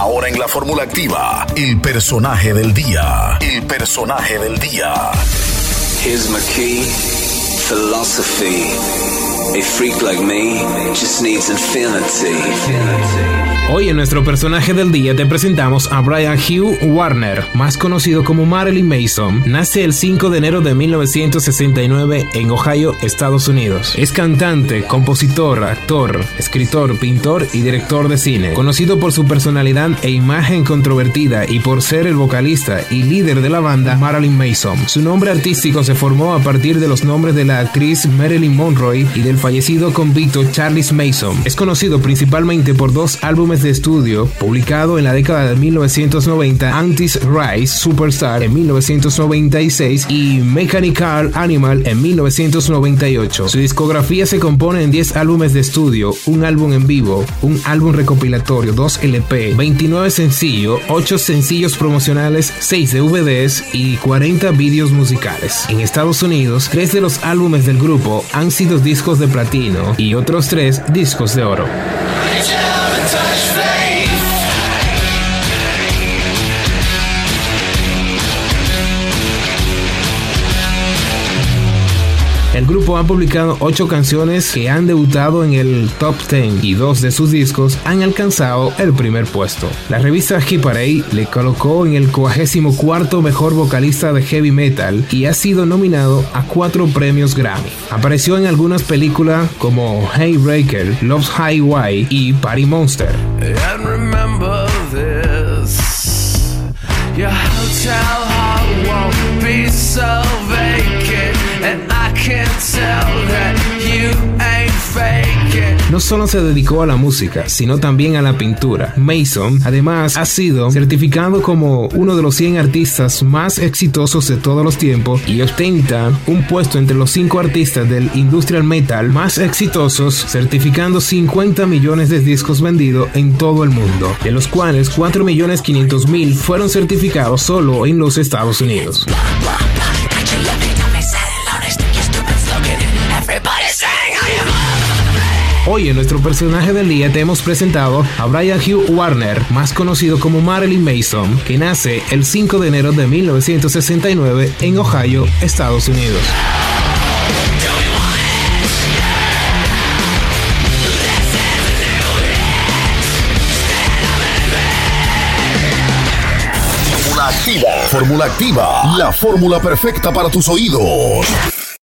Ahora en la fórmula activa, el personaje del día. El personaje del día. Here's my key, philosophy. A freak like me just needs infinity. Hoy en nuestro personaje del día te presentamos a Brian Hugh Warner, más conocido como Marilyn Mason. Nace el 5 de enero de 1969 en Ohio, Estados Unidos. Es cantante, compositor, actor, escritor, pintor y director de cine. Conocido por su personalidad e imagen controvertida y por ser el vocalista y líder de la banda Marilyn Mason. Su nombre artístico se formó a partir de los nombres de la actriz Marilyn Monroe y del fallecido convicto Charles Mason. Es conocido principalmente por dos álbumes de estudio, publicado en la década de 1990, Antis Rise Superstar en 1996 y Mechanical Animal en 1998. Su discografía se compone en 10 álbumes de estudio, un álbum en vivo, un álbum recopilatorio, 2 LP, 29 sencillos, 8 sencillos promocionales, 6 DVDs y 40 vídeos musicales. En Estados Unidos, 3 de los álbumes del grupo han sido discos de platino y otros 3 discos de oro. El grupo ha publicado 8 canciones que han debutado en el top 10 y dos de sus discos han alcanzado el primer puesto. La revista Hit le colocó en el 44 mejor vocalista de heavy metal y ha sido nominado a 4 premios Grammy. Apareció en algunas películas como Hey Breaker, Love's Highway y Party Monster. No solo se dedicó a la música, sino también a la pintura. Mason, además, ha sido certificado como uno de los 100 artistas más exitosos de todos los tiempos y ostenta un puesto entre los 5 artistas del industrial metal más exitosos, certificando 50 millones de discos vendidos en todo el mundo, de los cuales 4 millones 500 mil fueron certificados solo en los Estados Unidos. Hoy en nuestro personaje del día te hemos presentado a Brian Hugh Warner, más conocido como Marilyn Mason, que nace el 5 de enero de 1969 en Ohio, Estados Unidos. Fórmula activa. Fórmula activa. La fórmula perfecta para tus oídos.